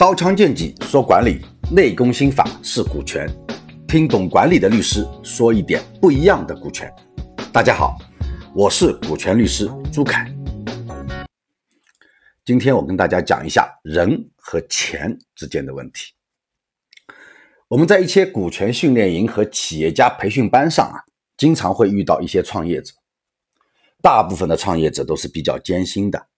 刀枪剑戟说管理，内功心法是股权。听懂管理的律师说一点不一样的股权。大家好，我是股权律师朱凯。今天我跟大家讲一下人和钱之间的问题。我们在一些股权训练营和企业家培训班上啊，经常会遇到一些创业者。大部分的创业者都是比较艰辛的。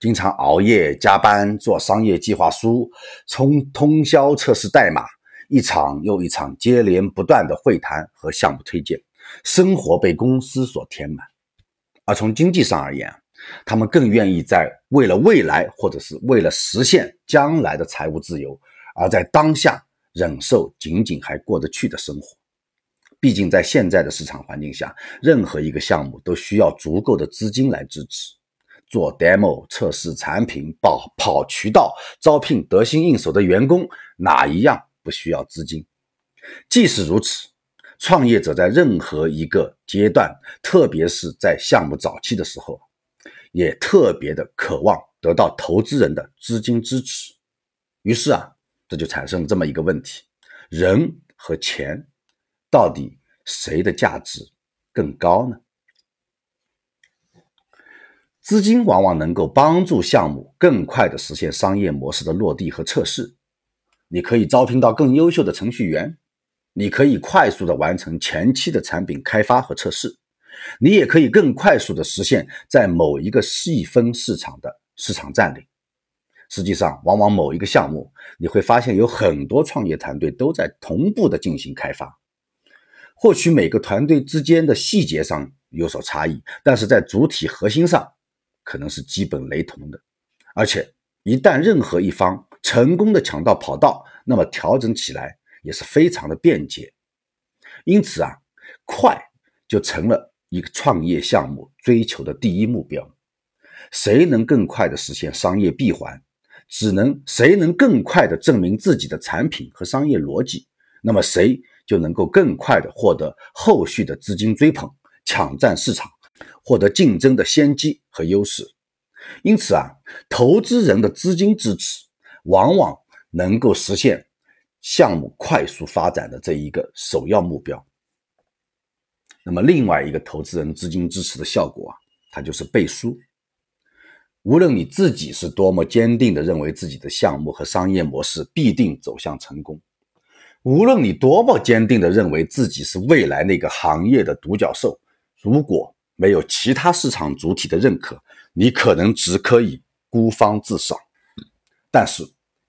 经常熬夜加班做商业计划书，冲通宵测试代码，一场又一场接连不断的会谈和项目推荐，生活被公司所填满。而从经济上而言，他们更愿意在为了未来或者是为了实现将来的财务自由，而在当下忍受仅仅还过得去的生活。毕竟在现在的市场环境下，任何一个项目都需要足够的资金来支持。做 demo 测试产品，跑跑渠道，招聘得心应手的员工，哪一样不需要资金？即使如此，创业者在任何一个阶段，特别是在项目早期的时候，也特别的渴望得到投资人的资金支持。于是啊，这就产生了这么一个问题：人和钱，到底谁的价值更高呢？资金往往能够帮助项目更快地实现商业模式的落地和测试。你可以招聘到更优秀的程序员，你可以快速地完成前期的产品开发和测试，你也可以更快速地实现在某一个细分市场的市场占领。实际上，往往某一个项目，你会发现有很多创业团队都在同步地进行开发。或许每个团队之间的细节上有所差异，但是在主体核心上。可能是基本雷同的，而且一旦任何一方成功的抢到跑道，那么调整起来也是非常的便捷。因此啊，快就成了一个创业项目追求的第一目标。谁能更快的实现商业闭环，只能谁能更快的证明自己的产品和商业逻辑，那么谁就能够更快的获得后续的资金追捧，抢占市场。获得竞争的先机和优势，因此啊，投资人的资金支持往往能够实现项目快速发展的这一个首要目标。那么，另外一个投资人资金支持的效果啊，它就是背书。无论你自己是多么坚定的认为自己的项目和商业模式必定走向成功，无论你多么坚定的认为自己是未来那个行业的独角兽，如果没有其他市场主体的认可，你可能只可以孤芳自赏。但是，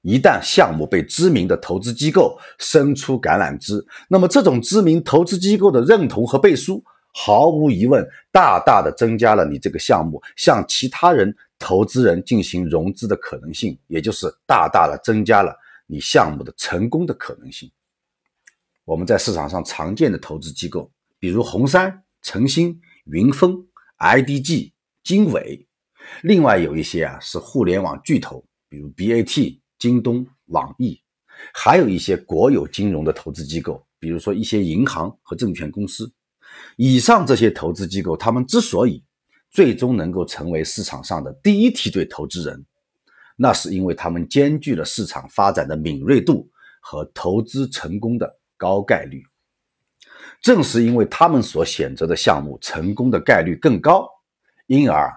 一旦项目被知名的投资机构伸出橄榄枝，那么这种知名投资机构的认同和背书，毫无疑问大大的增加了你这个项目向其他人投资人进行融资的可能性，也就是大大的增加了你项目的成功的可能性。我们在市场上常见的投资机构，比如红杉、诚心。云峰、IDG、经纬，另外有一些啊是互联网巨头，比如 BAT、京东、网易，还有一些国有金融的投资机构，比如说一些银行和证券公司。以上这些投资机构，他们之所以最终能够成为市场上的第一梯队投资人，那是因为他们兼具了市场发展的敏锐度和投资成功的高概率。正是因为他们所选择的项目成功的概率更高，因而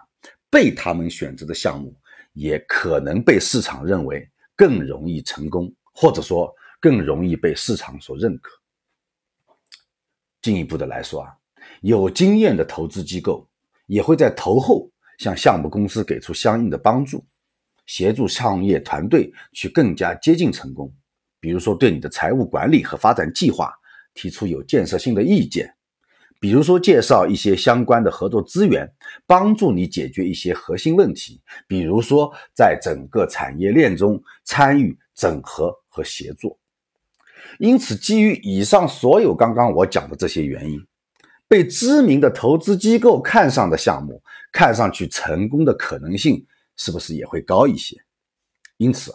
被他们选择的项目也可能被市场认为更容易成功，或者说更容易被市场所认可。进一步的来说啊，有经验的投资机构也会在投后向项目公司给出相应的帮助，协助创业团队去更加接近成功，比如说对你的财务管理和发展计划。提出有建设性的意见，比如说介绍一些相关的合作资源，帮助你解决一些核心问题，比如说在整个产业链中参与整合和协作。因此，基于以上所有刚刚我讲的这些原因，被知名的投资机构看上的项目，看上去成功的可能性是不是也会高一些？因此，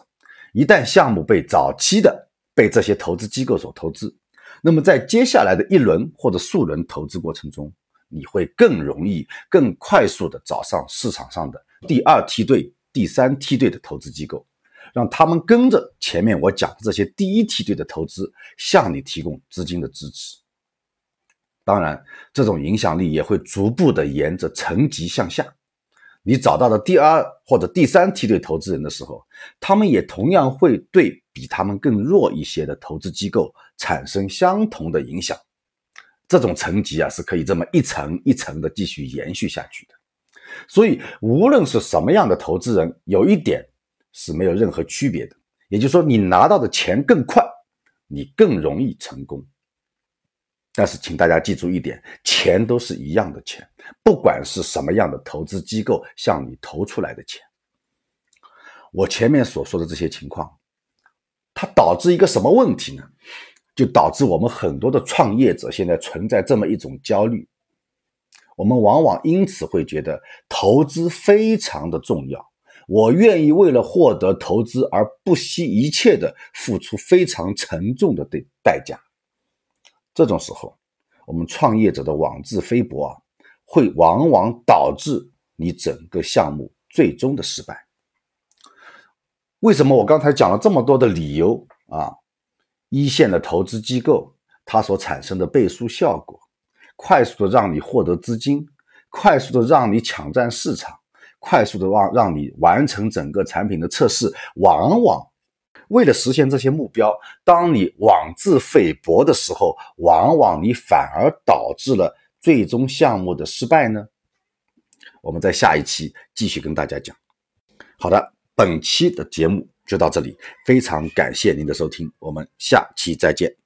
一旦项目被早期的被这些投资机构所投资，那么，在接下来的一轮或者数轮投资过程中，你会更容易、更快速地找上市场上的第二梯队、第三梯队的投资机构，让他们跟着前面我讲的这些第一梯队的投资向你提供资金的支持。当然，这种影响力也会逐步的沿着层级向下。你找到的第二或者第三梯队投资人的时候，他们也同样会对比他们更弱一些的投资机构产生相同的影响。这种层级啊，是可以这么一层一层的继续延续下去的。所以，无论是什么样的投资人，有一点是没有任何区别的，也就是说，你拿到的钱更快，你更容易成功。但是，请大家记住一点，钱都是一样的钱，不管是什么样的投资机构向你投出来的钱。我前面所说的这些情况，它导致一个什么问题呢？就导致我们很多的创业者现在存在这么一种焦虑，我们往往因此会觉得投资非常的重要，我愿意为了获得投资而不惜一切的付出非常沉重的代代价。这种时候，我们创业者的妄自菲薄啊，会往往导致你整个项目最终的失败。为什么我刚才讲了这么多的理由啊？一线的投资机构，它所产生的背书效果，快速的让你获得资金，快速的让你抢占市场，快速的让让你完成整个产品的测试，往往为了实现这些目标，当你妄自菲薄的时候，往往你反而导致了最终项目的失败呢？我们在下一期继续跟大家讲。好的，本期的节目。就到这里，非常感谢您的收听，我们下期再见。